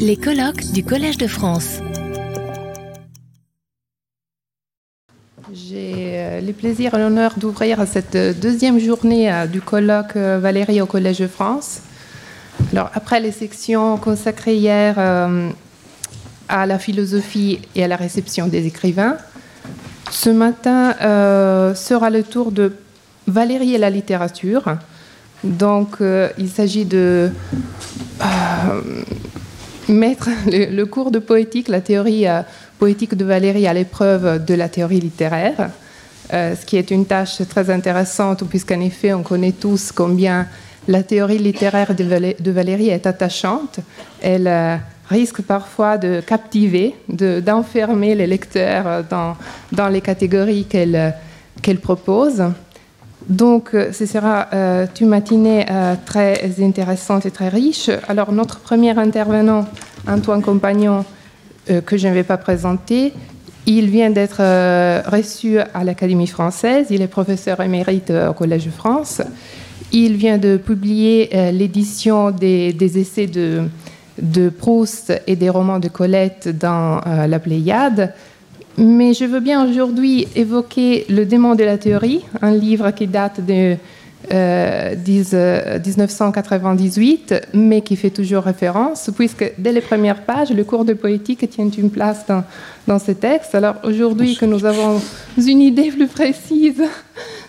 Les colloques du Collège de France. J'ai euh, le plaisir et l'honneur d'ouvrir cette deuxième journée euh, du colloque euh, Valérie au Collège de France. Alors, après les sections consacrées hier à la philosophie et à la réception des écrivains, ce matin sera le tour de Valérie et la littérature. Donc, il s'agit de mettre le, cours de poétique, la théorie euh, poétique de Valérie à l'épreuve de la théorie littéraire, euh, ce qui est une tâche très intéressante puisqu'en effet on connaît tous combien la théorie littéraire de, Valérie est attachante. Elle euh, risque parfois de captiver, d'enfermer les lecteurs dans, dans les catégories qu'elle propose. Donc, ce sera une matinée très intéressante et très riche. Alors, notre premier intervenant Antoine Compagnon, euh, que je ne vais pas présenter. Il vient d'être euh, reçu à l'Académie française. Il est professeur émérite au Collège de France. Il vient de publier euh, l'édition des, essais de, Proust et des romans de Colette dans la Pléiade. Mais je veux bien aujourd'hui évoquer Le démon de la théorie, un livre qui date de 1998, euh, mais qui fait toujours référence, puisque dès les premières pages, le cours de poétique tient une place dans, dans ce texte. Alors aujourd'hui que nous avons une idée plus précise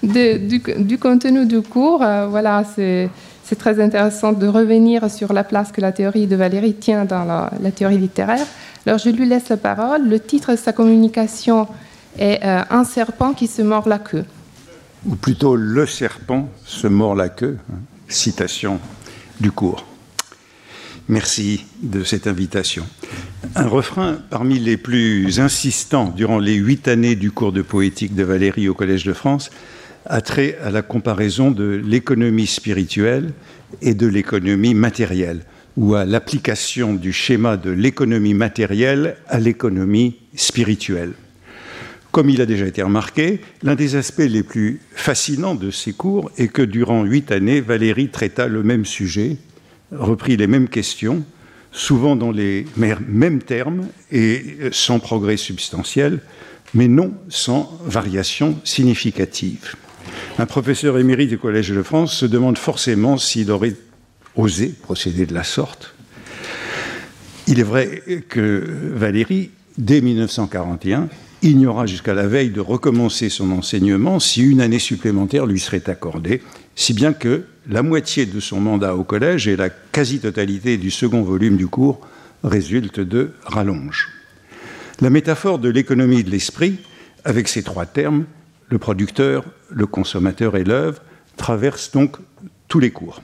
du, contenu du cours, euh, voilà, c'est très intéressant de revenir sur la place que la théorie de Valérie tient dans la, théorie littéraire. Alors je lui laisse la parole. Le titre de sa communication est euh, Un serpent qui se mord la queue ou plutôt le serpent se mord la queue, hein. citation du cours. Merci de cette invitation. Un refrain parmi les plus insistants durant les huit années du cours de poétique de Valérie au Collège de France a trait à la comparaison de l'économie spirituelle et de l'économie matérielle, ou à l'application du schéma de l'économie matérielle à l'économie spirituelle. Comme il a déjà été remarqué, l'un des aspects les plus fascinants de ces cours est que durant huit années, Valérie traita le même sujet, reprit les mêmes questions, souvent dans les mêmes termes et sans progrès substantiel, mais non sans variation significative. Un professeur émérite du Collège de France se demande forcément s'il aurait osé procéder de la sorte. Il est vrai que Valérie, dès 1941, ignora jusqu'à la veille de recommencer son enseignement si une année supplémentaire lui serait accordée, si bien que la moitié de son mandat au collège et la quasi-totalité du second volume du cours résultent de rallonge. La métaphore de l'économie de l'esprit, avec ces trois termes, le producteur, le consommateur et l'œuvre, traverse donc tous les cours.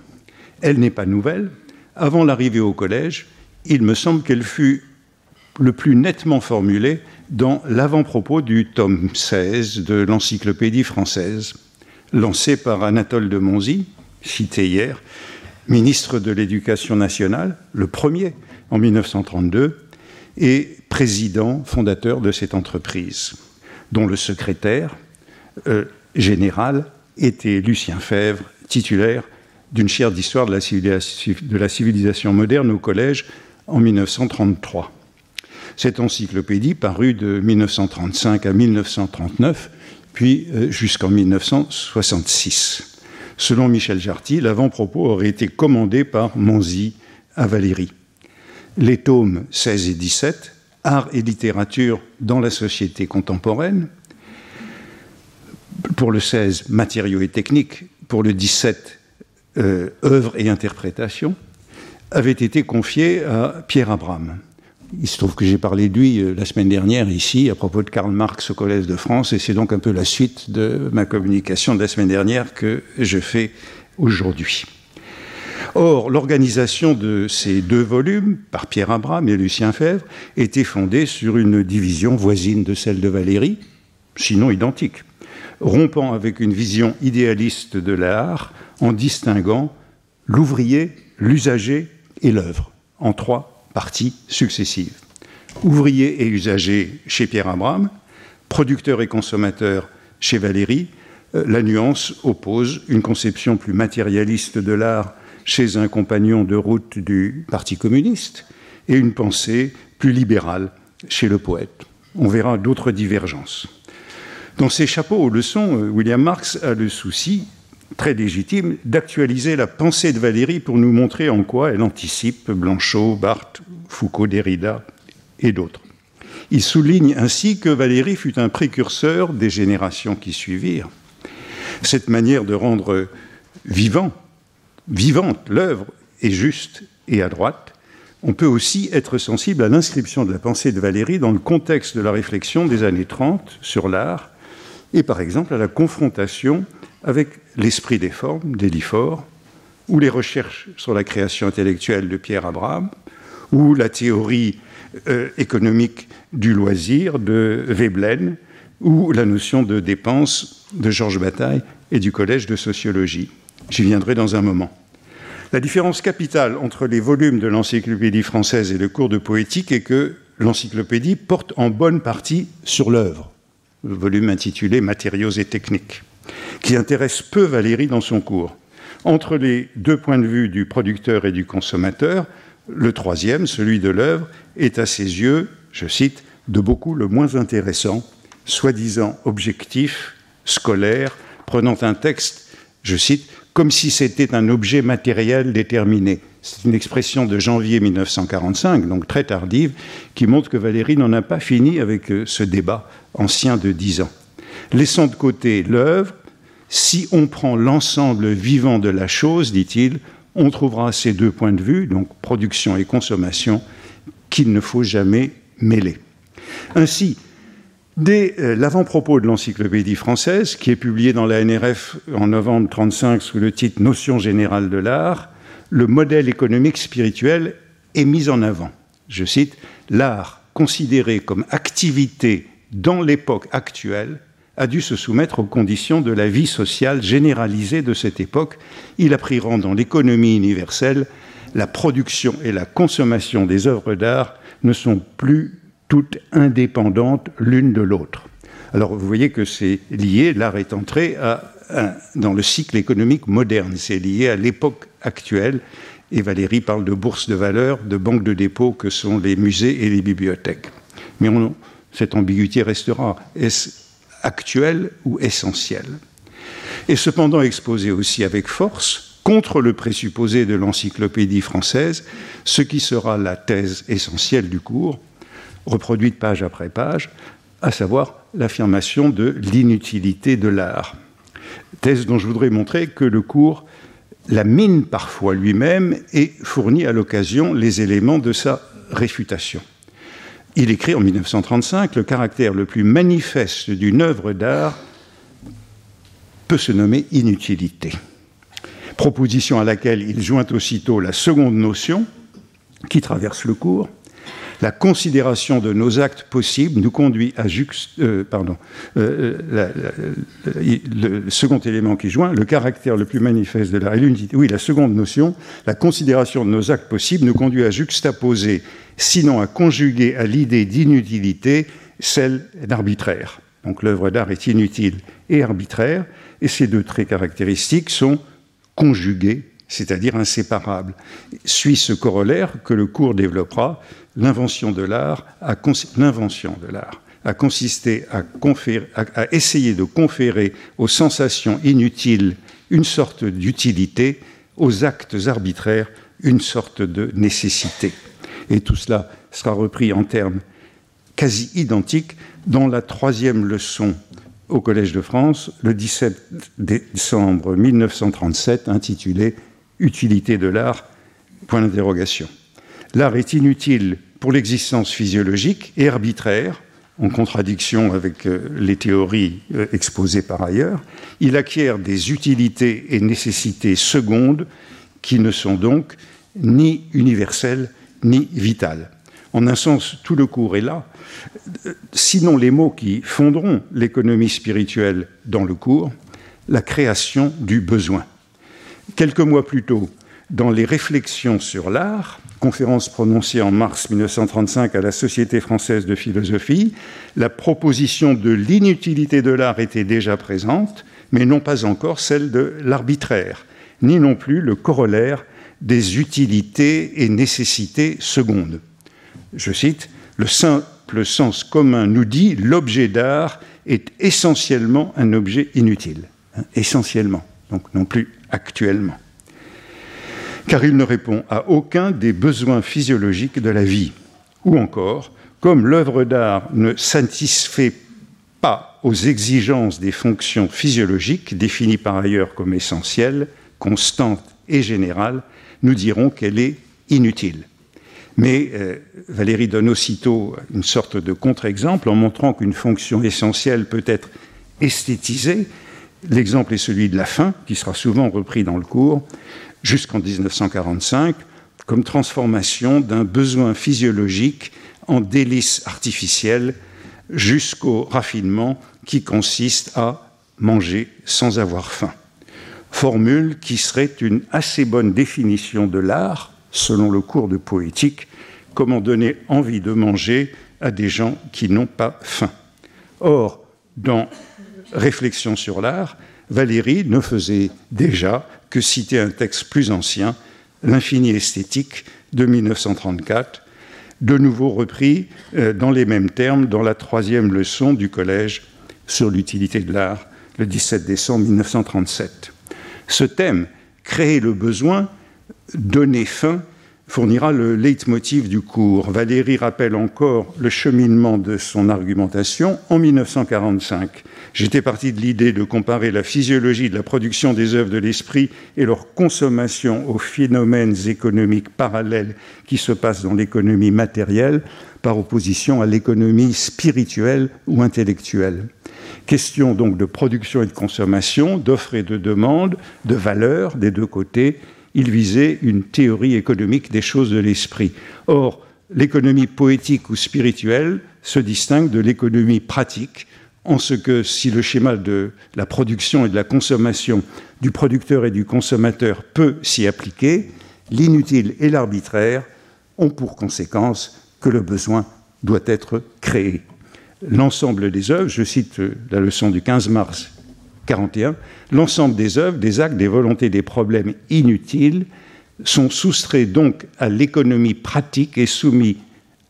Elle n'est pas nouvelle. Avant l'arrivée au collège, il me semble qu'elle fut le plus nettement formulée dans l'avant-propos du tome 16 de l'Encyclopédie française, lancé par Anatole de Monzy, cité hier, ministre de l'Éducation nationale, le premier en 1932, et président fondateur de cette entreprise, dont le secrétaire euh, général était Lucien Fèvre, titulaire d'une chaire d'histoire de, la civilisation moderne au collège en 1933. Cette encyclopédie parut de 1935 à 1939, puis euh, jusqu'en 1966. Selon Michel Jarty, l'avant-propos aurait été commandé par Monzy à Valérie. Les tomes 16 et 17, Art et littérature dans la société contemporaine, pour le 16, matériaux et techniques, pour le 17, euh, œuvres et interprétation, avaient été confiés à Pierre Abraham. Il se trouve que j'ai parlé de lui euh, la semaine dernière ici à propos de Karl Marx au Collège de France et c'est donc un peu la suite de ma communication de la semaine dernière que je fais aujourd'hui. Or, l'organisation de ces deux volumes, par Pierre Abraham et Lucien Fèvre, était fondée sur une division voisine de celle de Valérie, sinon identique, rompant avec une vision idéaliste de l'art en distinguant l'ouvrier, l'usager et l'œuvre en trois parties successives. Ouvrier et usager chez Pierre Abraham, producteur et consommateur chez Valérie, euh, la nuance oppose une conception plus matérialiste de l'art chez un compagnon de route du Parti communiste et une pensée plus libérale chez le poète. On verra d'autres divergences. Dans ses chapeaux aux leçons, euh, William Marx a le souci, très légitime, d'actualiser la pensée de Valérie pour nous montrer en quoi elle anticipe Blanchot, Barthes, Foucault, Derrida et d'autres. Il souligne ainsi que Valérie fut un précurseur des générations qui suivirent. Cette manière de rendre vivant, vivante l'œuvre est juste et à droite. On peut aussi être sensible à l'inscription de la pensée de Valérie dans le contexte de la réflexion des années 30 sur l'art et par exemple à la confrontation avec l'esprit des formes d'Eliphore ou les recherches sur la création intellectuelle de Pierre Abraham ou la théorie euh, économique du loisir de Veblen ou la notion de dépense de Georges Bataille et du Collège de sociologie. J'y viendrai dans un moment. La différence capitale entre les volumes de l'encyclopédie française et le cours de poétique est que l'encyclopédie porte en bonne partie sur l'œuvre, le volume intitulé Matériaux et techniques, qui intéresse peu Valérie dans son cours. Entre les deux points de vue du producteur et du consommateur, le troisième, celui de l'œuvre, est à ses yeux, je cite, de beaucoup le moins intéressant, soi-disant objectif, scolaire, prenant un texte, je cite, comme si c'était un objet matériel déterminé. C'est une expression de janvier 1945, donc très tardive, qui montre que Valérie n'en a pas fini avec euh, ce débat ancien de dix ans. Laissant de côté l'œuvre, si on prend l'ensemble vivant de la chose, dit-il, on trouvera ces deux points de vue, donc production et consommation, qu'il ne faut jamais mêler. Ainsi, Dès euh, l'avant-propos de l'encyclopédie française, qui est publiée dans la NRF en novembre 1935 sous le titre Notion générale de l'art, le modèle économique spirituel est mis en avant. Je cite, L'art considéré comme activité dans l'époque actuelle a dû se soumettre aux conditions de la vie sociale généralisée de cette époque. Il a pris rang dans l'économie universelle. La production et la consommation des œuvres d'art ne sont plus toutes indépendantes l'une de l'autre. Alors vous voyez que c'est lié, l'art est entré dans le cycle économique moderne, c'est lié à l'époque actuelle, et Valérie parle de bourses de valeur, de banques de dépôt que sont les musées et les bibliothèques. Mais cette ambiguïté restera. Actuel ou essentiel Et cependant exposé aussi avec force, contre le présupposé de l'encyclopédie française, ce qui sera la thèse essentielle du cours, reproduite page après page, à savoir l'affirmation de l'inutilité de l'art. Thèse dont je voudrais montrer que le cours la mine parfois lui-même et fournit à l'occasion les éléments de sa réfutation. Il écrit en 1935 Le caractère le plus manifeste d'une œuvre d'art peut se nommer inutilité. Proposition à laquelle il joint aussitôt la seconde notion qui traverse le cours, la considération de nos actes possibles nous conduit à juxte, euh, pardon, euh, euh, le second élément qui joint, le caractère le plus manifeste de la réalité. Oui, la seconde notion, la considération de nos actes possibles nous conduit à juxtaposer, sinon à conjuguer à l'idée d'inutilité, celle d'arbitraire. Donc l'œuvre d'art est inutile et arbitraire, et ces deux traits caractéristiques sont conjugués, c'est-à-dire inséparables. Suit ce corollaire que le cours développera l'invention de l'art a, a consisté à, à, essayer de conférer aux sensations inutiles une sorte d'utilité, aux actes arbitraires une sorte de nécessité. Et tout cela sera repris en termes quasi identiques dans la troisième leçon au Collège de France, le 17 décembre 1937, intitulée Utilité de l'art Point d'interrogation. L'art est inutile pour l'existence physiologique et arbitraire, en contradiction avec euh, les théories euh, exposées par ailleurs. Il acquiert des utilités et nécessités secondes qui ne sont donc ni universelles ni vitales. En un sens, tout le cours est là. Sinon les mots qui fonderont l'économie spirituelle dans le cours, la création du besoin. Quelques mois plus tôt, dans les réflexions sur l'art, conférence prononcée en mars 1935 à la Société française de philosophie, la proposition de l'inutilité de l'art était déjà présente, mais non pas encore celle de l'arbitraire, ni non plus le corollaire des utilités et nécessités secondes. je cite, le simple sens commun nous dit l'objet d'art est essentiellement un objet inutile. Hein, essentiellement, donc non plus actuellement. Car il ne répond à aucun des besoins physiologiques de la vie. Ou encore, comme l'œuvre d'art ne satisfait pas aux exigences des fonctions physiologiques, définies par ailleurs comme essentielles, constantes et générales, nous dirons qu'elle est inutile. Mais euh, Valérie donne aussitôt une sorte de contre-exemple en montrant qu'une fonction essentielle peut être esthétisée. L'exemple est celui de la faim, qui sera souvent repris dans le cours, jusqu'en 1945, comme transformation d'un besoin physiologique en délice artificiel jusqu'au raffinement qui consiste à manger sans avoir faim. Formule qui serait une assez bonne définition de l'art selon le cours de poétique, comment donner envie de manger à des gens qui n'ont pas faim. Or, dans Réflexion sur l'art, Valérie ne faisait déjà que citer un texte plus ancien, L'infini esthétique de 1934, de nouveau repris euh, dans les mêmes termes dans la troisième leçon du collège sur l'utilité de l'art le 17 décembre 1937. Ce thème, créer le besoin, donner fin fournira le leitmotiv du cours. Valérie rappelle encore le cheminement de son argumentation en 1945. J'étais parti de l'idée de comparer la physiologie de la production des œuvres de l'esprit et leur consommation aux phénomènes économiques parallèles qui se passent dans l'économie matérielle par opposition à l'économie spirituelle ou intellectuelle. Question donc de production et de consommation, d'offres et de demande, de valeur des deux côtés, il visait une théorie économique des choses de l'esprit. Or, l'économie poétique ou spirituelle se distingue de l'économie pratique en ce que si le schéma de la production et de la consommation du producteur et du consommateur peut s'y appliquer, l'inutile et l'arbitraire ont pour conséquence que le besoin doit être créé. L'ensemble des œuvres, je cite la leçon du 15 mars 41, l'ensemble des œuvres, des actes, des volontés, des problèmes inutiles sont soustraits donc à l'économie pratique et soumis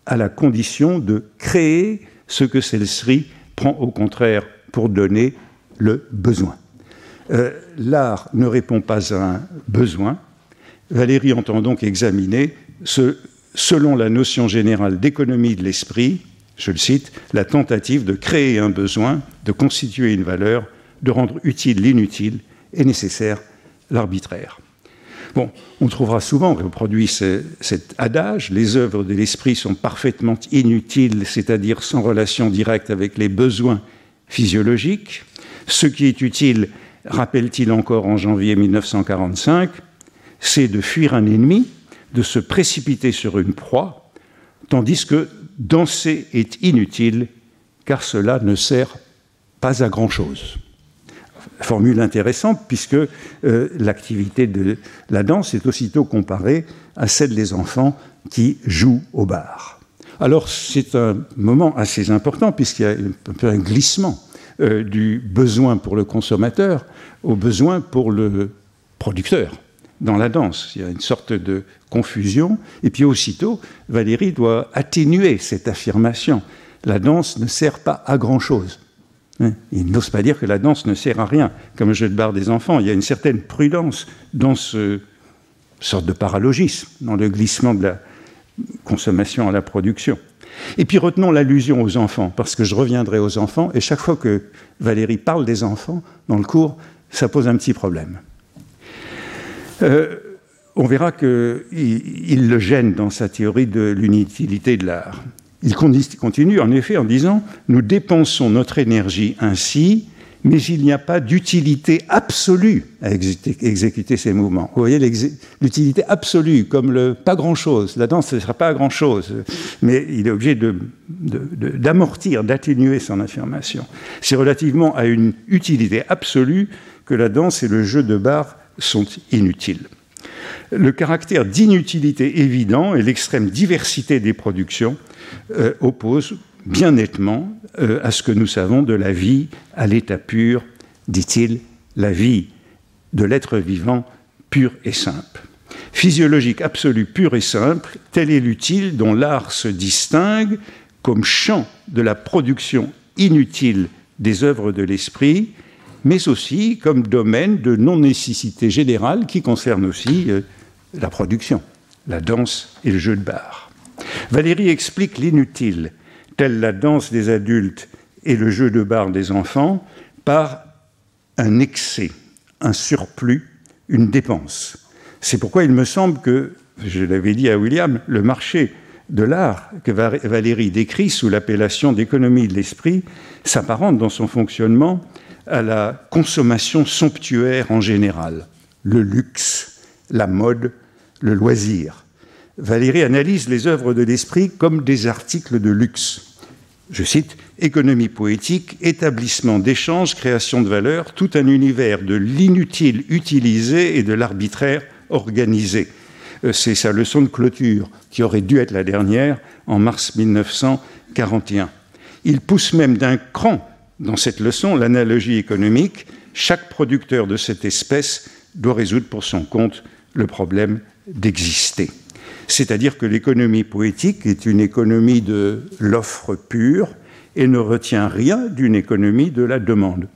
à la condition de créer ce que celle-ci prend au contraire pour donner le besoin. Euh, l'art ne répond pas à un besoin. Valérie entend donc examiner, ce, selon la notion générale d'économie de l'esprit, je le cite, la tentative de créer un besoin, de constituer une valeur de rendre utile l'inutile et nécessaire l'arbitraire. Bon, on trouvera souvent reproduit cet adage les œuvres de l'esprit sont parfaitement inutiles, c'est-à-dire sans relation directe avec les besoins physiologiques. Ce qui est utile, rappelle-t-il encore en janvier 1945, c'est de fuir un ennemi, de se précipiter sur une proie, tandis que danser est inutile, car cela ne sert pas à grand-chose formule intéressante puisque euh, l'activité de la danse est aussitôt comparée à celle des enfants qui jouent au bar. Alors c'est un moment assez important puisqu'il y a un peu un glissement euh, du besoin pour le consommateur au besoin pour le producteur dans la danse. Il y a une sorte de confusion. Et puis aussitôt, Valérie doit atténuer cette affirmation. La danse ne sert pas à grand-chose. Hein, il n'ose pas dire que la danse ne sert à rien, comme le jeu de barre des enfants. Il y a une certaine prudence dans ce sorte de paralogisme, dans le glissement de la consommation à la production. Et puis retenons l'allusion aux enfants, parce que je reviendrai aux enfants, et chaque fois que Valérie parle des enfants dans le cours, ça pose un petit problème. Euh, on verra qu'il le gêne dans sa théorie de l'inutilité de l'art. Il continue en effet en disant Nous dépensons notre énergie ainsi, mais il n'y a pas d'utilité absolue à exécuter, ces mouvements. Vous voyez l'utilité absolue, comme le pas grand-chose. La danse, ne sera pas grand-chose, mais il est obligé d'amortir, d'atténuer son affirmation. C'est relativement à une utilité absolue que la danse et le jeu de bar sont inutiles. Le caractère d'inutilité évident et l'extrême diversité des productions euh, oppose bien nettement euh, à ce que nous savons de la vie à l'état pur, dit-il, la vie de l'être vivant pur et simple. Physiologique absolu, pur et simple, tel est l'utile dont l'art se distingue comme champ de la production inutile des œuvres de l'esprit, mais aussi comme domaine de non-nécessité générale qui concerne aussi euh, la production, la danse et le jeu de bar. Valérie explique l'inutile, telle la danse des adultes et le jeu de bar des enfants, par un excès, un surplus, une dépense. C'est pourquoi il me semble que, je l'avais dit à William, le marché de l'art que Valérie décrit sous l'appellation d'économie de l'esprit s'apparente dans son fonctionnement à la consommation somptuaire en général, le luxe, la mode, le loisir. Valérie analyse les œuvres de l'esprit comme des articles de luxe. Je cite Économie poétique, établissement d'échanges, création de valeur, tout un univers de l'inutile utilisé et de l'arbitraire organisé. Euh, c'est sa leçon de clôture, qui aurait dû être la dernière, en mars 1941. Il pousse même d'un cran dans cette leçon l'analogie économique. Chaque producteur de cette espèce doit résoudre pour son compte le problème d'exister. C'est-à-dire que l'économie poétique est une économie de l'offre pure et ne retient rien d'une économie de la demande.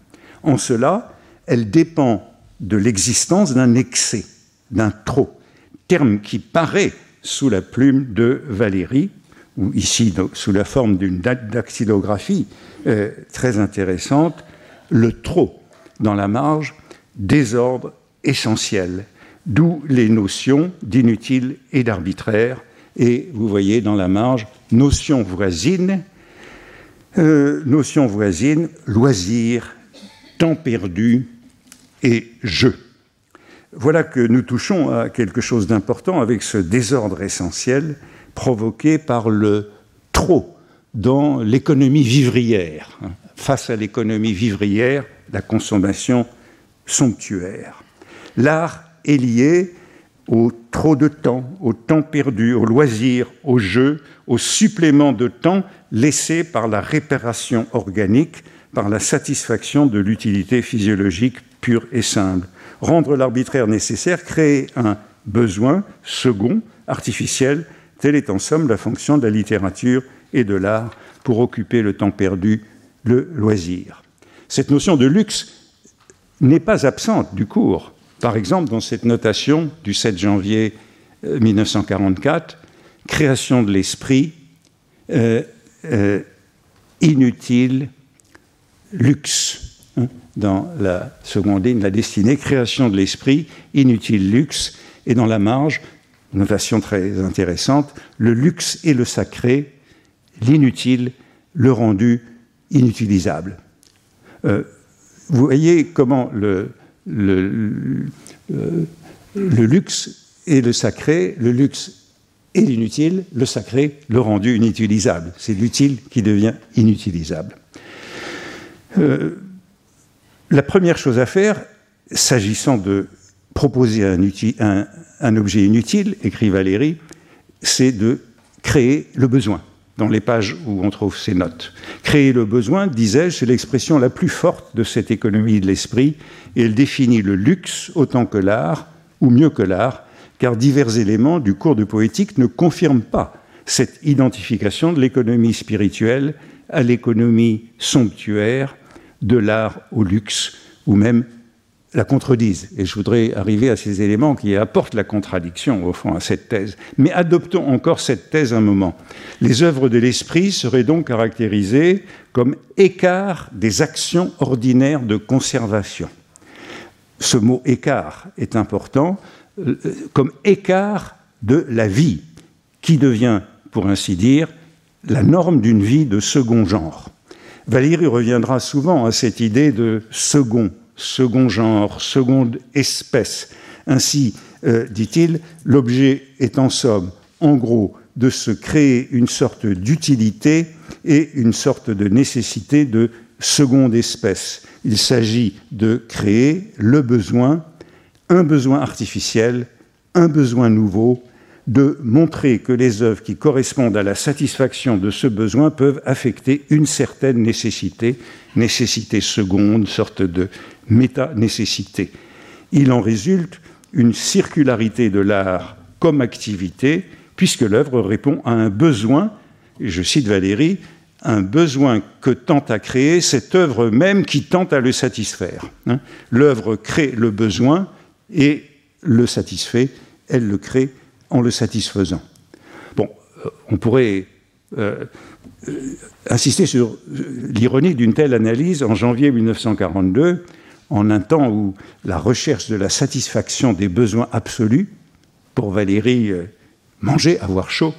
En cela, elle dépend de l'existence d'un excès, d'un trop, terme qui paraît sous la plume de Valérie, ou ici sous la forme d'une dactylographie euh, très intéressante, le trop dans la marge, désordre essentiel, d'où les notions d'inutile et d'arbitraire. Et vous voyez dans la marge, notion voisine, euh, notion voisine, loisir, temps perdu et jeu. Voilà que nous touchons à quelque chose d'important avec ce désordre essentiel provoqué par le trop dans l'économie vivrière. Face à l'économie vivrière, la consommation somptuaire. L'art est lié au trop de temps, au temps perdu, au loisir, au jeu, au supplément de temps laissé par la réparation organique, par la satisfaction de l'utilité physiologique pure et simple rendre l'arbitraire nécessaire, créer un besoin second, artificiel, telle est en somme la fonction de la littérature et de l'art pour occuper le temps perdu, le loisir. Cette notion de luxe n'est pas absente du cours. Par exemple, dans cette notation du 7 janvier 1944, euh, création de l'esprit, euh, euh, inutile, luxe. Hein, dans la seconde ligne, la destinée, création de l'esprit, inutile luxe, et dans la marge, notation très intéressante, le luxe et le sacré, l'inutile, le rendu inutilisable. Euh, vous voyez comment euh, le, luxe et le sacré, le luxe et l'inutile, le sacré, le rendu inutilisable. C'est l'utile qui devient inutilisable. Euh, la première chose à faire, s'agissant de proposer un, objet inutile, écrit Valérie, c'est de créer le besoin dans les pages où on trouve ces notes. Créer le besoin, disais-je, c'est l'expression la plus forte de cette économie de l'esprit, et elle définit le luxe autant que l'art, ou mieux que l'art, car divers éléments du cours de poétique ne confirment pas cette identification de l'économie spirituelle à l'économie somptuaire de l'art au luxe, ou même la contredisent. Et je voudrais arriver à ces éléments qui apportent la contradiction, au fond, à cette thèse. Mais adoptons encore cette thèse un moment. Les œuvres de l'esprit seraient donc caractérisées comme écart des actions ordinaires de conservation. Ce mot écart est important, euh, comme écart de la vie, qui devient, pour ainsi dire, la norme d'une vie de second genre. Valérie reviendra souvent à cette idée de second, second genre, seconde espèce. Ainsi, euh, dit-il, l'objet est en somme, en gros, de se créer une sorte d'utilité et une sorte de nécessité de seconde espèce. Il s'agit de créer le besoin, un besoin artificiel, un besoin nouveau, de montrer que les œuvres qui correspondent à la satisfaction de ce besoin peuvent affecter une certaine nécessité, nécessité seconde, sorte de méta-nécessité. Il en résulte une circularité de l'art comme activité, puisque l'œuvre répond à un besoin, et je cite Valérie, un besoin que tente à créer cette œuvre même qui tente à le satisfaire. Hein. L'œuvre crée le besoin et le satisfait, elle le crée en le satisfaisant. Bon, euh, on pourrait euh, euh, insister sur l'ironie d'une telle analyse en janvier 1942, en un temps où la recherche de la satisfaction des besoins absolus, pour Valérie, manger, avoir chaud,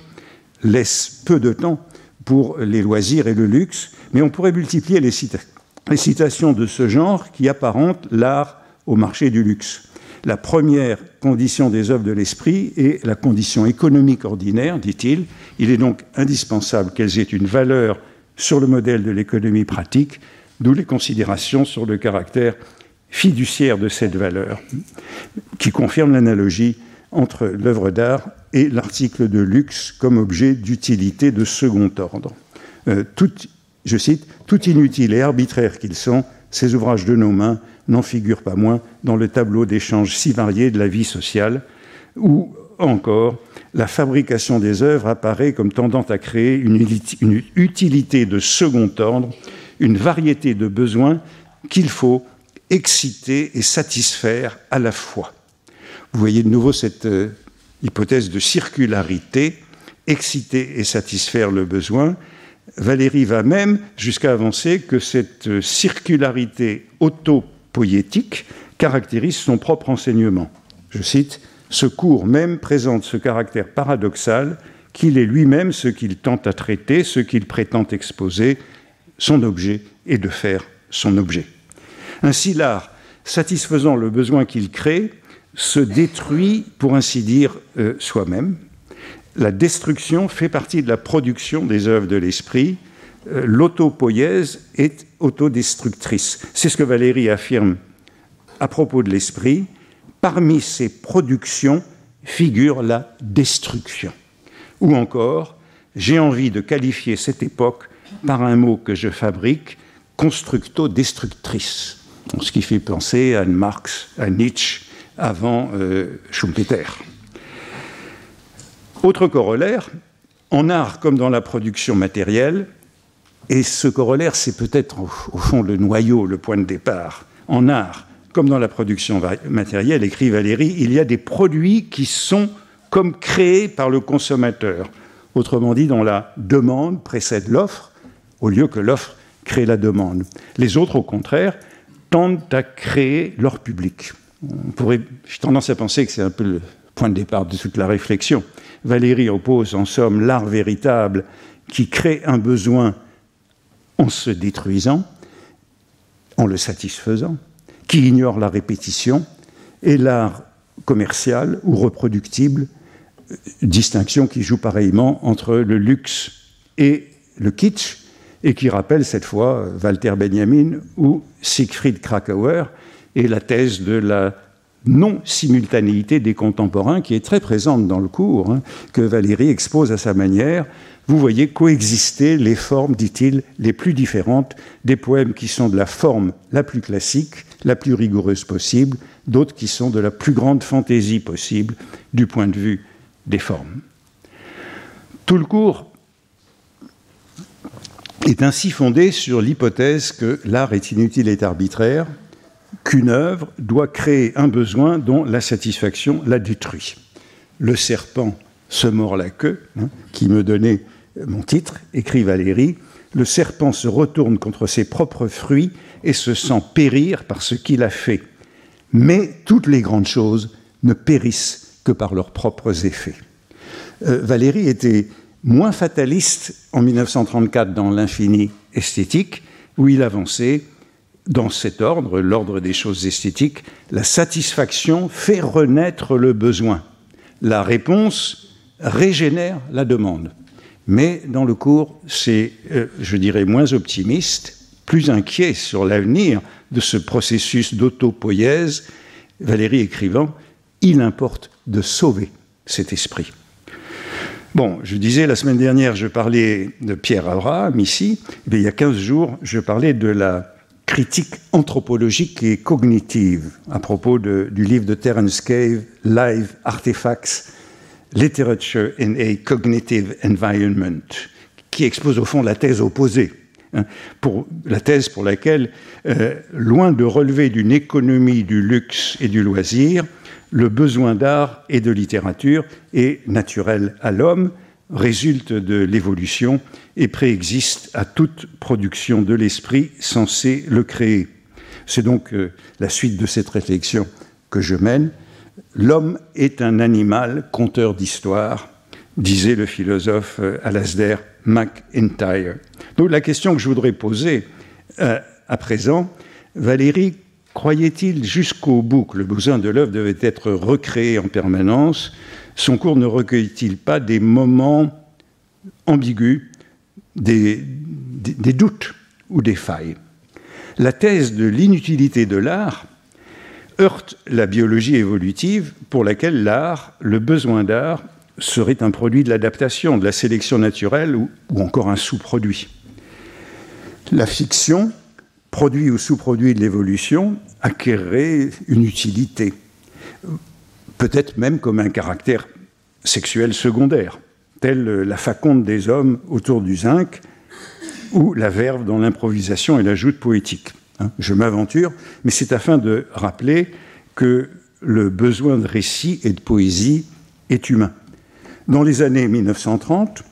laisse peu de temps pour les loisirs et le luxe, mais on pourrait multiplier les, les citations de ce genre qui apparentent l'art au marché du luxe. La première condition des œuvres de l'esprit est la condition économique ordinaire, dit-il. Il est donc indispensable qu'elles aient une valeur sur le modèle de l'économie pratique, d'où les considérations sur le caractère fiduciaire de cette valeur, qui confirme l'analogie entre l'œuvre d'art et l'article de luxe comme objet d'utilité de second ordre. Euh, je cite, tout inutile et arbitraire qu'ils sont, ces ouvrages de nos mains n'en figurent pas moins dans le tableau d'échanges si variés de la vie sociale, où encore la fabrication des œuvres apparaît comme tendant à créer une, utilité de second ordre, une variété de besoins qu'il faut exciter et satisfaire à la fois. Vous voyez de nouveau cette euh, hypothèse de circularité, exciter et satisfaire le besoin. Valérie va même jusqu'à avancer que cette euh, circularité auto-poétique caractérise son propre enseignement. Je cite, Ce cours même présente ce caractère paradoxal qu'il est lui-même ce qu'il tente à traiter, ce qu'il prétend exposer, son objet est de faire son objet. Ainsi, l'art, satisfaisant le besoin qu'il crée, se détruit, pour ainsi dire, euh, soi-même. La destruction fait partie de la production des œuvres de l'esprit. Euh, l'autopoïèse est autodestructrice. C'est ce que Valérie affirme à propos de l'esprit. Parmi ses productions figure la destruction. Ou encore, j'ai envie de qualifier cette époque par un mot que je fabrique, constructo-destructrice. Ce qui fait penser à Marx, à Nietzsche, avant euh, Schumpeter. Autre corollaire, en art comme dans la production matérielle, et ce corollaire, c'est peut-être au, fond le noyau, le point de départ. En art, comme dans la production matérielle, écrit Valérie, il y a des produits qui sont comme créés par le consommateur. Autrement dit, dont la demande précède l'offre, au lieu que l'offre crée la demande. Les autres, au contraire, tendent à créer leur public pourrait, j'ai tendance à penser que c'est un peu le point de départ de toute la réflexion. Valérie oppose en somme l'art véritable qui crée un besoin en se détruisant, en le satisfaisant, qui ignore la répétition, et l'art commercial ou reproductible, distinction qui joue pareillement entre le luxe et le kitsch, et qui rappelle cette fois Walter Benjamin ou Siegfried Krakauer, et la thèse de la non-simultanéité des contemporains qui est très présente dans le cours, hein, que Valérie expose à sa manière. Vous voyez coexister les formes, dit-il, les plus différentes, des poèmes qui sont de la forme la plus classique, la plus rigoureuse possible, d'autres qui sont de la plus grande fantaisie possible du point de vue des formes. Tout le cours est ainsi fondé sur l'hypothèse que l'art est inutile et arbitraire, qu'une œuvre doit créer un besoin dont la satisfaction la détruit. Le serpent se mord la queue, hein, qui me donnait mon titre, écrit Valérie, le serpent se retourne contre ses propres fruits et se sent périr par ce qu'il a fait. Mais toutes les grandes choses ne périssent que par leurs propres effets. Euh, Valérie était moins fataliste en 1934 dans l'infini esthétique, où il avançait dans cet ordre, l'ordre des choses esthétiques, la satisfaction fait renaître le besoin. La réponse régénère la demande. Mais dans le cours, c'est, euh, je dirais, moins optimiste, plus inquiet sur l'avenir de ce processus d'autopoïèse, Valérie écrivant, il importe de sauver cet esprit. Bon, je disais la semaine dernière, je parlais de Pierre Abraham ici, mais il y a 15 jours, je parlais de la critique anthropologique et cognitive à propos du livre de Terence Cave, Live Artifacts, Literature in a Cognitive Environment, qui expose au fond la thèse opposée. Hein, pour la thèse pour laquelle, euh, loin de relever d'une économie du luxe et du loisir, le besoin d'art et de littérature est naturel à l'homme, résulte de l'évolution et préexiste à toute production de l'esprit censée le créer. C'est donc euh, la suite de cette réflexion que je mène. L'homme est un animal conteur d'histoire, disait le philosophe euh, Alasdair MacIntyre. Donc la question que je voudrais poser euh, à présent, Valérie, croyait-il jusqu'au bout que le besoin de l'œuvre devait être recréé en permanence? Son cours ne recueille-t-il pas des moments ambigus, des, des doutes ou des failles? La thèse de l'inutilité de l'art heurte la biologie évolutive pour laquelle l'art, le besoin d'art, serait un produit de l'adaptation, de la sélection naturelle ou, encore un sous-produit. La fiction, produit ou sous-produit de l'évolution, acquerrait une utilité, peut-être même comme un caractère sexuel secondaire, tel la faconde des hommes autour du zinc ou la verve dans l'improvisation et la joute poétique. Hein, je m'aventure, mais c'est afin de rappeler que le besoin de récit et de poésie est humain. Dans les années 1930,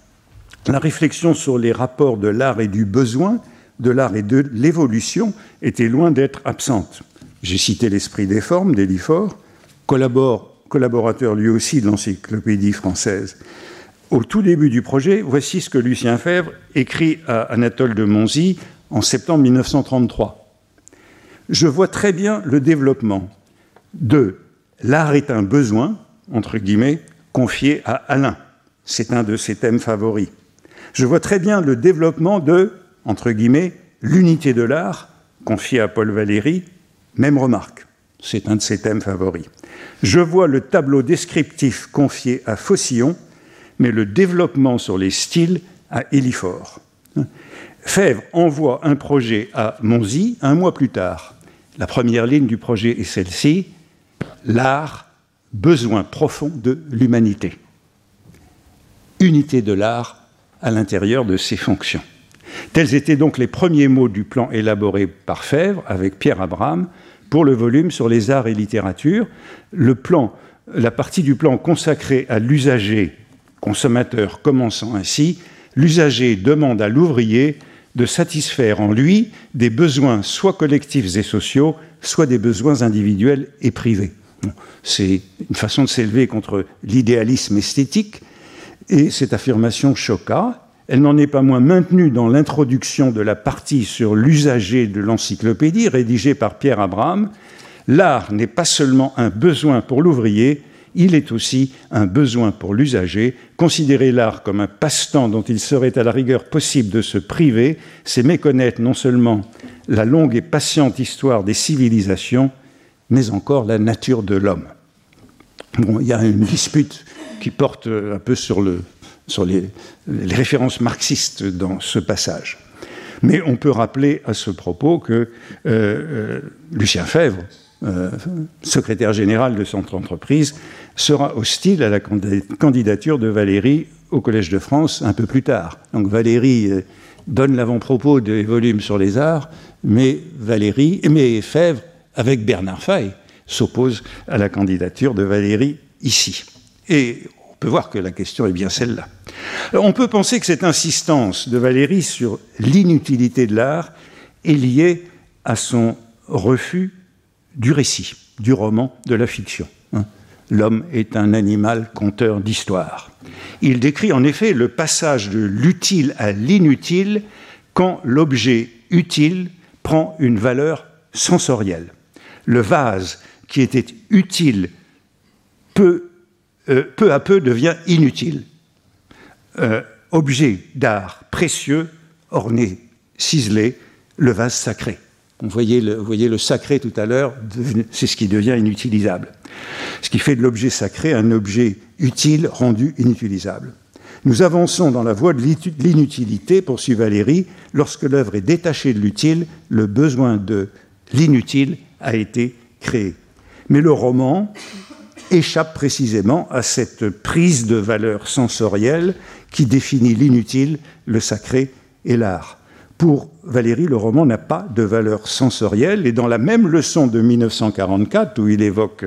la réflexion sur les rapports de l'art et du besoin, de l'art et de l'évolution, était loin d'être absente. J'ai cité l'esprit des formes d'Elifort, collaborateur lui aussi de l'encyclopédie française. Au tout début du projet, voici ce que Lucien Fèvre écrit à Anatole de Monzy en septembre 1933. Je vois très bien le développement de l'art est un besoin, entre guillemets, confié à Alain. C'est un de ses thèmes favoris. Je vois très bien le développement de, entre guillemets, l'unité de l'art, confié à Paul Valéry, même remarque. C'est un de ses thèmes favoris. Je vois le tableau descriptif confié à Faucillon, mais le développement sur les styles à Élifort. Fèvre envoie un projet à Monzy un mois plus tard. La première ligne du projet est celle-ci l'art besoin profond de l'humanité. Unité de l'art à l'intérieur de ses fonctions. Tels étaient donc les premiers mots du plan élaboré par Fèvre avec Pierre Abraham pour le volume sur les arts et littérature. La partie du plan consacrée à l'usager consommateur commençant ainsi, l'usager demande à l'ouvrier de satisfaire en lui des besoins soit collectifs et sociaux, soit des besoins individuels et privés. C'est une façon de s'élever contre l'idéalisme esthétique, et cette affirmation choqua. Elle n'en est pas moins maintenue dans l'introduction de la partie sur l'usager de l'encyclopédie, rédigée par Pierre Abraham. L'art n'est pas seulement un besoin pour l'ouvrier, il est aussi un besoin pour l'usager. Considérer l'art comme un passe-temps dont il serait à la rigueur possible de se priver, c'est méconnaître non seulement la longue et patiente histoire des civilisations, mais encore la nature de l'homme. il y a une dispute qui porte un peu sur, les, références marxistes dans ce passage. Mais on peut rappeler à ce propos que euh, euh, Lucien Fèvre, euh, secrétaire général de Centre Entreprise, sera hostile à la candidature de Valérie au Collège de France un peu plus tard. Donc Valérie donne l'avant-propos des volumes sur les arts, mais Valérie, mais Fèvre avec Bernard Fay, s'oppose à la candidature de Valérie ici. Et on peut voir que la question est bien celle-là. On peut penser que cette insistance de Valérie sur l'inutilité de l'art est liée à son refus du récit, du roman, de la fiction. L'homme est un animal conteur d'histoire. Il décrit en effet le passage de l'utile à l'inutile quand l'objet utile prend une valeur sensorielle le vase qui était utile peu, euh, à peu devient inutile. Euh, objet d'art précieux, orné, ciselé, le vase sacré. Vous voyez le, voyez le sacré tout à l'heure, c'est ce qui devient inutilisable. Ce qui fait de l'objet sacré un objet utile rendu inutilisable. Nous avançons dans la voie de l'inutilité, poursuit Valérie, lorsque l'œuvre est détachée de l'utile, le besoin de l'inutile a été créé. Mais le roman échappe précisément à cette prise de valeur sensorielle qui définit l'inutile, le sacré et l'art. Pour Valéry, le roman n'a pas de valeur sensorielle, et dans la même leçon de 1944, où il évoque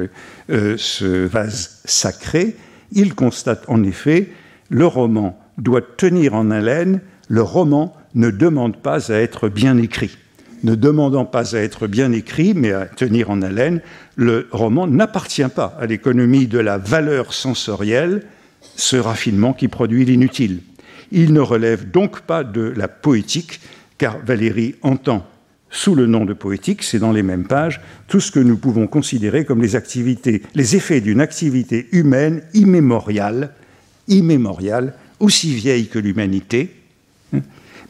euh, ce vase sacré, il constate en effet le roman doit tenir en haleine, le roman ne demande pas à être bien écrit. Ne demandant pas à être bien écrit, mais à tenir en haleine, le roman n'appartient pas à l'économie de la valeur sensorielle, ce raffinement qui produit l'inutile. Il ne relève donc pas de la poétique, car Valérie entend sous le nom de poétique, c'est dans les mêmes pages, tout ce que nous pouvons considérer comme les activités, les effets d'une activité humaine immémoriale, immémoriale, aussi vieille que l'humanité, hein,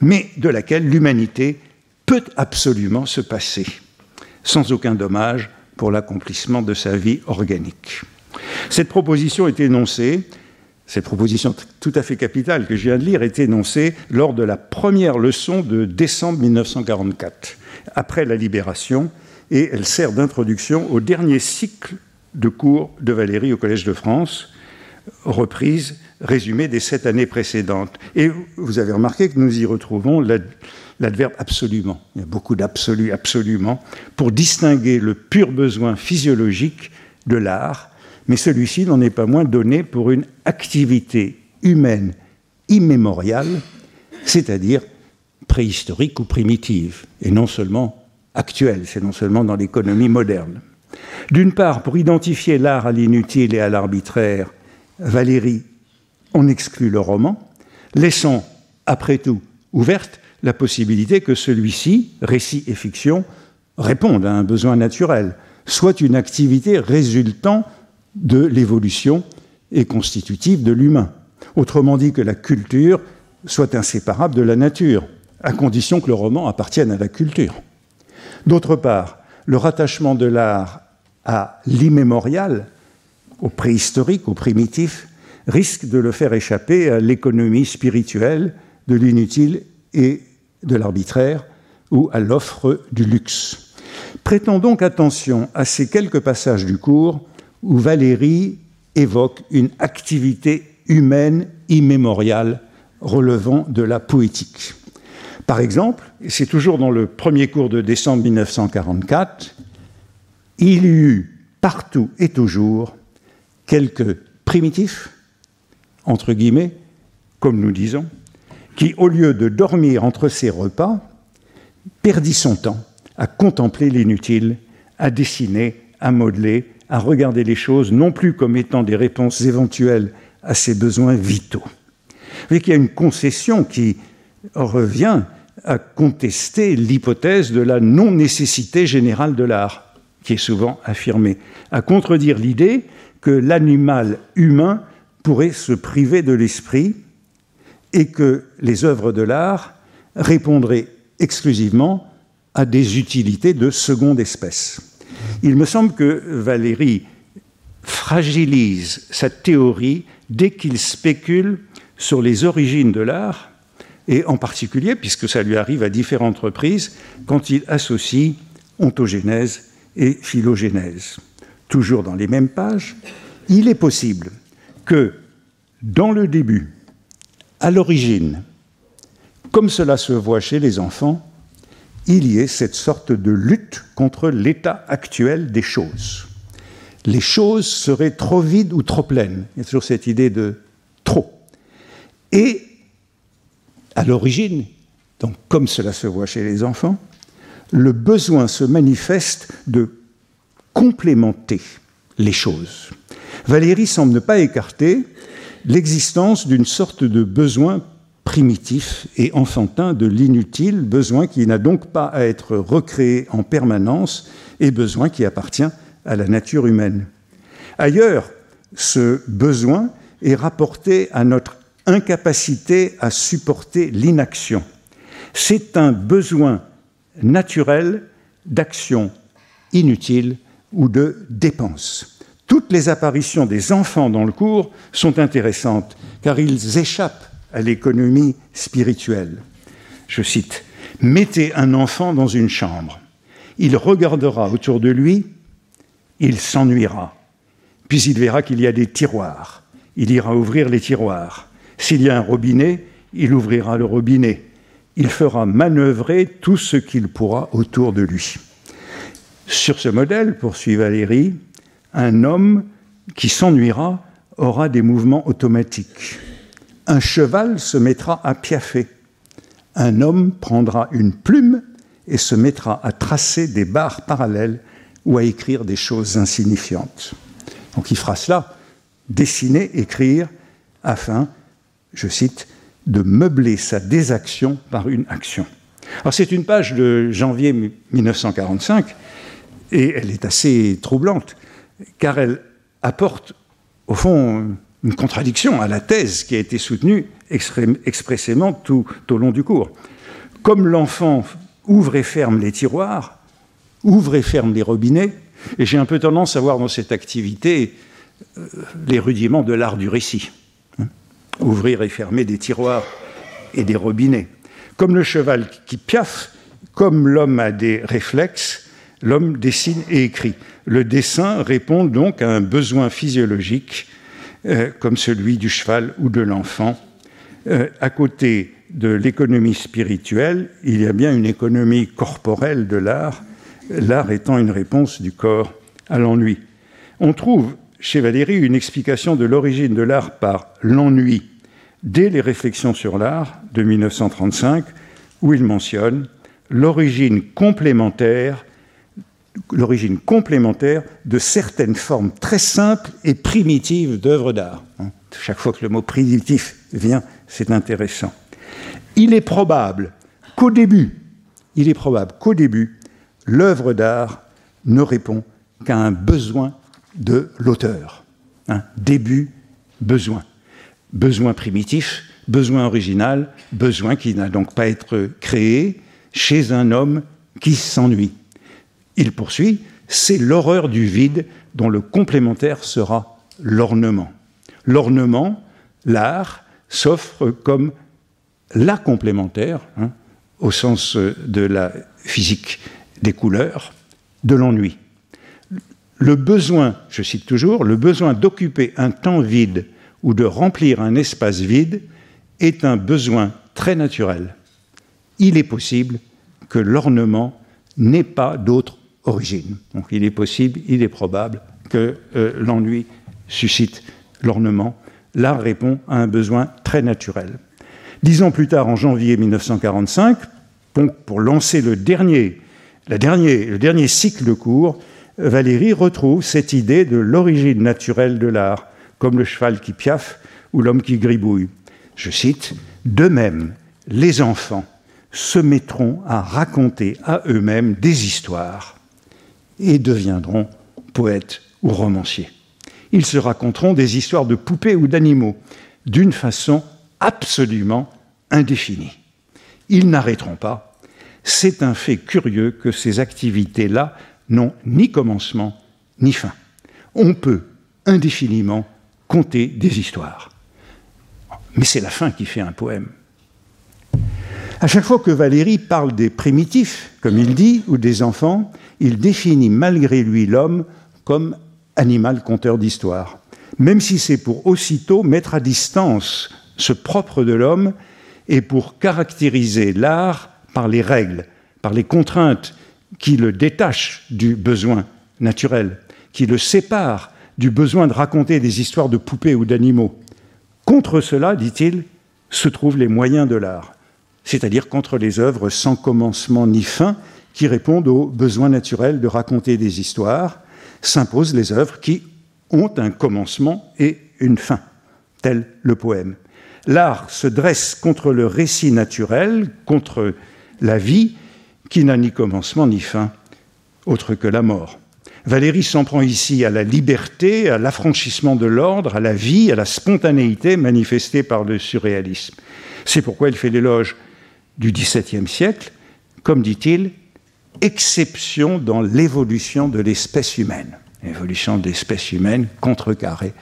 mais de laquelle l'humanité peut absolument se passer, sans aucun dommage pour l'accomplissement de sa vie organique. Cette proposition est énoncée cette proposition tout à fait capitale que je viens de lire est énoncée lors de la première leçon de décembre 1944, après la libération, et elle sert d'introduction au dernier cycle de cours de Valérie au Collège de France, reprise, résumée des sept années précédentes. Et vous avez remarqué que nous y retrouvons l'adverbe absolument. Il y a beaucoup d'absolu, absolument, pour distinguer le pur besoin physiologique de l'art mais celui-ci n'en est pas moins donné pour une activité humaine immémoriale, c'est-à-dire préhistorique ou primitive, et non seulement actuelle, c'est non seulement dans l'économie moderne. D'une part, pour identifier l'art à l'inutile et à l'arbitraire, Valérie en exclut le roman, laissant, après tout, ouverte la possibilité que celui-ci, récit et fiction, réponde à un besoin naturel, soit une activité résultant de l'évolution est constitutive de l'humain. Autrement dit, que la culture soit inséparable de la nature, à condition que le roman appartienne à la culture. D'autre part, le rattachement de l'art à l'immémorial, au préhistorique, au primitif, risque de le faire échapper à l'économie spirituelle de l'inutile et de l'arbitraire ou à l'offre du luxe. Prêtons donc attention à ces quelques passages du cours où Valérie évoque une activité humaine immémoriale relevant de la poétique. Par exemple, c'est toujours dans le premier cours de décembre 1944, il y eut partout et toujours quelques primitifs, entre guillemets, comme nous disons, qui, au lieu de dormir entre ses repas, perdit son temps à contempler l'inutile, à dessiner, à modeler, à regarder les choses non plus comme étant des réponses éventuelles à ses besoins vitaux. Vous voyez qu'il y a une concession qui revient à contester l'hypothèse de la non-nécessité générale de l'art, qui est souvent affirmée, à contredire l'idée que l'animal humain pourrait se priver de l'esprit et que les œuvres de l'art répondraient exclusivement à des utilités de seconde espèce. Il me semble que Valéry fragilise sa théorie dès qu'il spécule sur les origines de l'art, et en particulier, puisque ça lui arrive à différentes reprises, quand il associe ontogénèse et phylogénèse. Toujours dans les mêmes pages, il est possible que dans le début, à l'origine, comme cela se voit chez les enfants, il y ait cette sorte de lutte contre l'état actuel des choses. Les choses seraient trop vides ou trop pleines. Il y a toujours cette idée de trop. Et à l'origine, comme cela se voit chez les enfants, le besoin se manifeste de complémenter les choses. Valérie semble ne pas écarter l'existence d'une sorte de besoin primitif et enfantin de l'inutile, besoin qui n'a donc pas à être recréé en permanence et besoin qui appartient à la nature humaine. Ailleurs, ce besoin est rapporté à notre incapacité à supporter l'inaction. C'est un besoin naturel d'action inutile ou de dépense. Toutes les apparitions des enfants dans le cours sont intéressantes car ils échappent à l'économie spirituelle. Je cite, Mettez un enfant dans une chambre, il regardera autour de lui, il s'ennuiera, puis il verra qu'il y a des tiroirs, il ira ouvrir les tiroirs. S'il y a un robinet, il ouvrira le robinet. Il fera manœuvrer tout ce qu'il pourra autour de lui. Sur ce modèle, poursuit Valérie, un homme qui s'ennuiera aura des mouvements automatiques. Un cheval se mettra à piaffer un homme prendra une plume et se mettra à tracer des barres parallèles ou à écrire des choses insignifiantes. Donc il fera cela, dessiner, écrire, afin, je cite, de meubler sa désaction par une action. Alors c'est une page de janvier 1945 et elle est assez troublante car elle apporte au fond une contradiction à la thèse qui a été soutenue expressément tout au long du cours. Comme l'enfant ouvre et ferme les tiroirs, ouvre et ferme les robinets, et j'ai un peu tendance à voir dans cette activité euh, les rudiments de l'art du récit. Hein. Ouvrir et fermer des tiroirs et des robinets. Comme le cheval qui piaffe, comme l'homme a des réflexes, l'homme dessine et écrit. Le dessin répond donc à un besoin physiologique euh, comme celui du cheval ou de l'enfant. Euh, à côté de l'économie spirituelle, il y a bien une économie corporelle de l'art, l'art étant une réponse du corps à l'ennui. On trouve chez Valéry une explication de l'origine de l'art par l'ennui dès les réflexions sur l'art de 1935, où il mentionne l'origine complémentaire l'origine complémentaire de certaines formes très simples et primitives d'œuvres d'art. Chaque fois que le mot primitif vient, c'est intéressant. Il est probable qu'au début, il est probable qu'au début, l'œuvre d'art ne répond qu'à un besoin de l'auteur. Un début, besoin. Besoin primitif, besoin original, besoin qui n'a donc pas été créé chez un homme qui s'ennuie. Il poursuit, c'est l'horreur du vide dont le complémentaire sera l'ornement. L'ornement, l'art, s'offre comme la complémentaire, hein, au sens de la physique des couleurs, de l'ennui. Le besoin, je cite toujours, le besoin d'occuper un temps vide ou de remplir un espace vide est un besoin très naturel. Il est possible que l'ornement n'ait pas d'autre origine. Donc il est possible, il est probable que euh, l'ennui suscite l'ornement. L'art répond à un besoin très naturel. Dix ans plus tard, en janvier 1945, pour lancer le dernier, le dernier cycle de cours, Valérie retrouve cette idée de l'origine naturelle de l'art, comme le cheval qui piaffe ou l'homme qui gribouille. Je cite, De même, les enfants se mettront à raconter à eux-mêmes des histoires et deviendront poètes ou romanciers. Ils se raconteront des histoires de poupées ou d'animaux d'une façon absolument indéfinie. Ils n'arrêteront pas. C'est un fait curieux que ces activités-là n'ont ni commencement ni fin. On peut indéfiniment conter des histoires. Mais c'est la fin qui fait un poème. À chaque fois que Valérie parle des primitifs, comme il dit, ou des enfants, il définit malgré lui l'homme comme animal conteur d'histoire, même si c'est pour aussitôt mettre à distance ce propre de l'homme et pour caractériser l'art par les règles, par les contraintes qui le détachent du besoin naturel, qui le séparent du besoin de raconter des histoires de poupées ou d'animaux. Contre cela, dit-il, se trouvent les moyens de l'art, c'est-à-dire contre les œuvres sans commencement ni fin, qui répondent aux besoins naturels de raconter des histoires, s'imposent les œuvres qui ont un commencement et une fin, tel le poème. L'art se dresse contre le récit naturel, contre la vie qui n'a ni commencement ni fin, autre que la mort. Valérie s'en prend ici à la liberté, à l'affranchissement de l'ordre, à la vie, à la spontanéité manifestée par le surréalisme. C'est pourquoi il fait l'éloge du XVIIe siècle, comme dit-il, exception dans l'évolution de l'espèce humaine. L'évolution de l'espèce humaine contrecarrée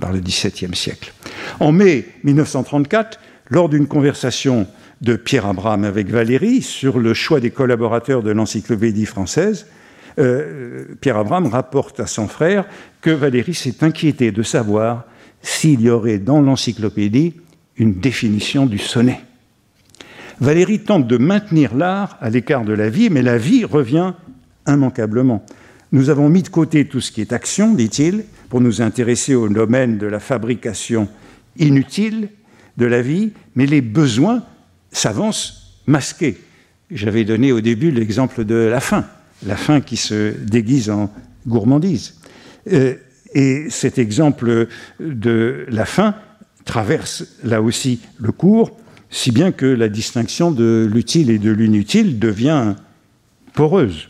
par le XVIIe siècle. En mai 1934, lors d'une conversation de Pierre Abraham avec Valérie sur le choix des collaborateurs de l'encyclopédie française, euh, Pierre Abraham rapporte à son frère que Valérie s'est inquiétée de savoir s'il y aurait dans l'encyclopédie une définition du sonnet. Valérie tente de maintenir l'art à l'écart de la vie, mais la vie revient immanquablement. Nous avons mis de côté tout ce qui est action, dit-il, pour nous intéresser au domaine de la fabrication inutile de la vie, mais les besoins s'avancent masqués. J'avais donné au début l'exemple de la faim, la faim qui se déguise en gourmandise. Euh, et cet exemple de la faim traverse là aussi le cours, si bien que la distinction de l'utile et de l'inutile devient poreuse.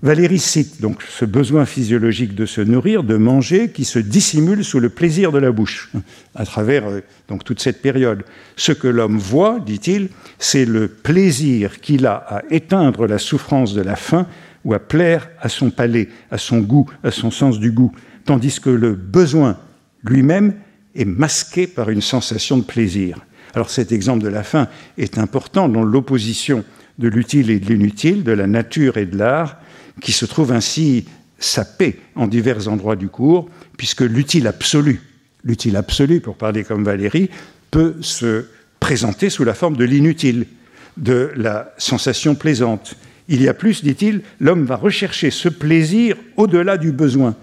Valérie cite donc ce besoin physiologique de se nourrir, de manger, qui se dissimule sous le plaisir de la bouche, à travers euh, donc toute cette période. Ce que l'homme voit, dit-il, c'est le plaisir qu'il a à éteindre la souffrance de la faim ou à plaire à son palais, à son goût, à son sens du goût, tandis que le besoin lui-même est masqué par une sensation de plaisir. Alors cet exemple de la faim est important dans l'opposition de l'utile et de l'inutile, de la nature et de l'art, qui se trouve ainsi sapé en divers endroits du cours, puisque l'utile absolu, l'utile absolu, pour parler comme Valérie, peut se présenter sous la forme de l'inutile, de la sensation plaisante. Il y a plus, dit-il, l'homme va rechercher ce plaisir au-delà du besoin.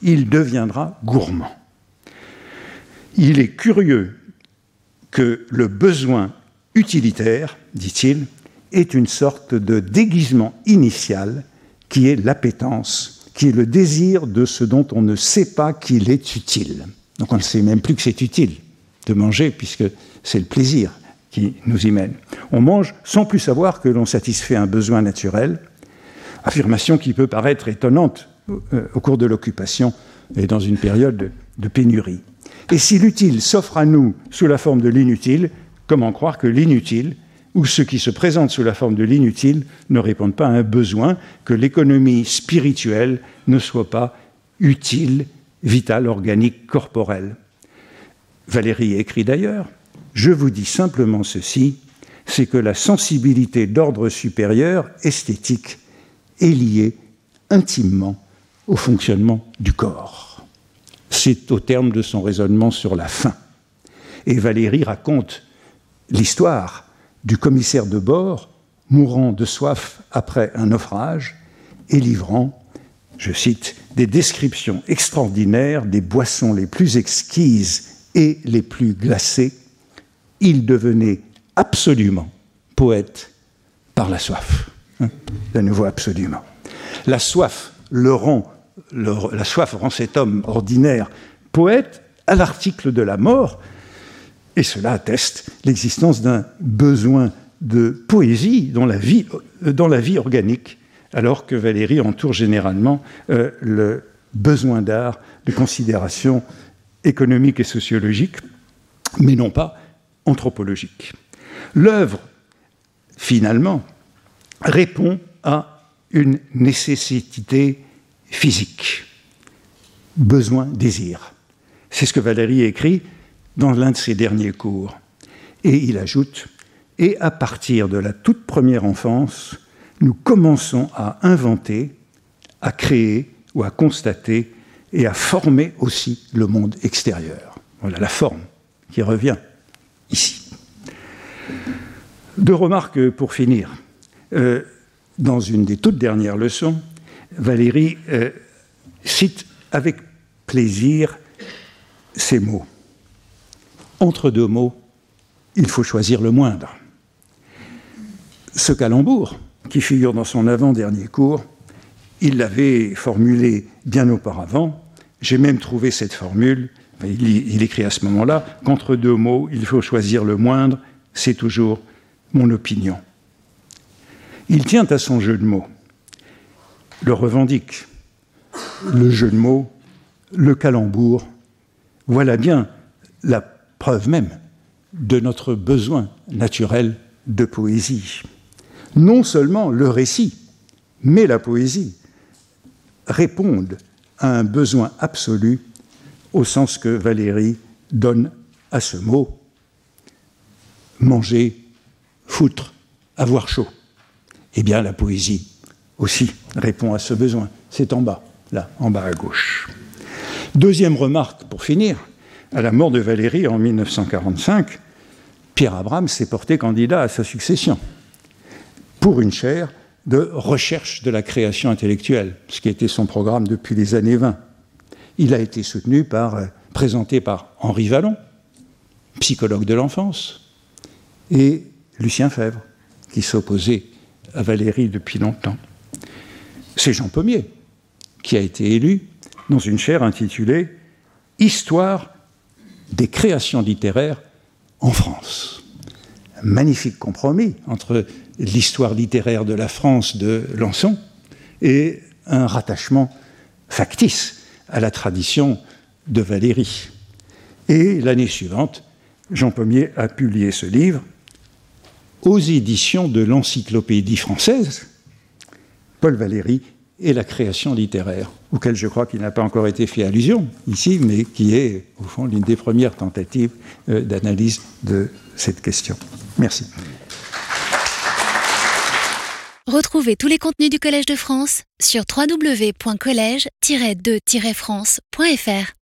Il deviendra gourmand. Il est curieux que le besoin utilitaire, dit-il, est une sorte de déguisement initial qui est l'appétence, qui est le désir de ce dont on ne sait pas qu'il est utile. Donc on ne sait même plus que c'est utile de manger, puisque c'est le plaisir qui nous y mène. On mange sans plus savoir que l'on satisfait un besoin naturel, affirmation qui peut paraître étonnante euh, au cours de l'occupation et dans une période de pénurie. Et si l'utile s'offre à nous sous la forme de l'inutile, comment croire que l'inutile ou ceux qui se présentent sous la forme de l'inutile ne répondent pas à un besoin que l'économie spirituelle ne soit pas utile, vitale, organique, corporelle. Valérie écrit d'ailleurs, je vous dis simplement ceci, c'est que la sensibilité d'ordre supérieur, esthétique, est liée intimement au fonctionnement du corps. C'est au terme de son raisonnement sur la faim. Et Valérie raconte l'histoire du commissaire de bord mourant de soif après un naufrage et livrant, je cite, des descriptions extraordinaires des boissons les plus exquises et les plus glacées, il devenait absolument poète par la soif. Hein, de nouveau, absolument. La soif le la soif rend cet homme ordinaire poète à l'article de la mort, et cela atteste l'existence d'un besoin de poésie dans la vie, euh, organique, alors que Valérie entoure généralement euh, le besoin d'art de considération économique et sociologique, mais non pas anthropologique. L'œuvre, finalement, répond à une nécessité physique, besoin, désir. C'est ce que Valérie écrit dans l'un de ses derniers cours. Et il ajoute, et à partir de la toute première enfance, nous commençons à inventer, à créer ou à constater et à former aussi le monde extérieur. Voilà la forme qui revient ici. Deux remarques pour finir. Euh, dans une des toutes dernières leçons, Valérie euh, cite avec plaisir ces mots entre deux mots, il faut choisir le moindre. Ce calembour, qui figure dans son avant-dernier cours, il l'avait formulé bien auparavant. J'ai même trouvé cette formule, il, écrit à ce moment-là, qu'entre deux mots, il faut choisir le moindre, c'est toujours mon opinion. Il tient à son jeu de mots, le revendique, le jeu de mots, le calembour. Voilà bien la preuve même de notre besoin naturel de poésie. Non seulement le récit, mais la poésie répondent à un besoin absolu au sens que Valérie donne à ce mot. manger, foutre, avoir chaud. Eh bien, la poésie aussi répond à ce besoin. C'est en bas, là, en bas à gauche. Deuxième remarque pour finir, à la mort de Valérie en 1945, Pierre Abraham s'est porté candidat à sa succession pour une chaire de recherche de la création intellectuelle, ce qui était son programme depuis les années 20. Il a été soutenu par, euh, présenté par Henri Vallon, psychologue de l'enfance, et Lucien Fèvre, qui s'opposait à Valérie depuis longtemps. C'est Jean Pommier qui a été élu dans une chaire intitulée Histoire des créations littéraires en France. Magnifique compromis entre l'histoire littéraire de la France de Lançon et un rattachement factice à la tradition de Valérie. Et l'année suivante, Jean Pommier a publié ce livre aux éditions de l'Encyclopédie française, Paul Valéry et la création littéraire, auquel je crois qu'il n'a pas encore été fait allusion ici, mais qui est au fond l'une des premières tentatives euh, d'analyse de cette question. Merci. Retrouvez tous les contenus du Collège de France sur www.colège-2-france.fr.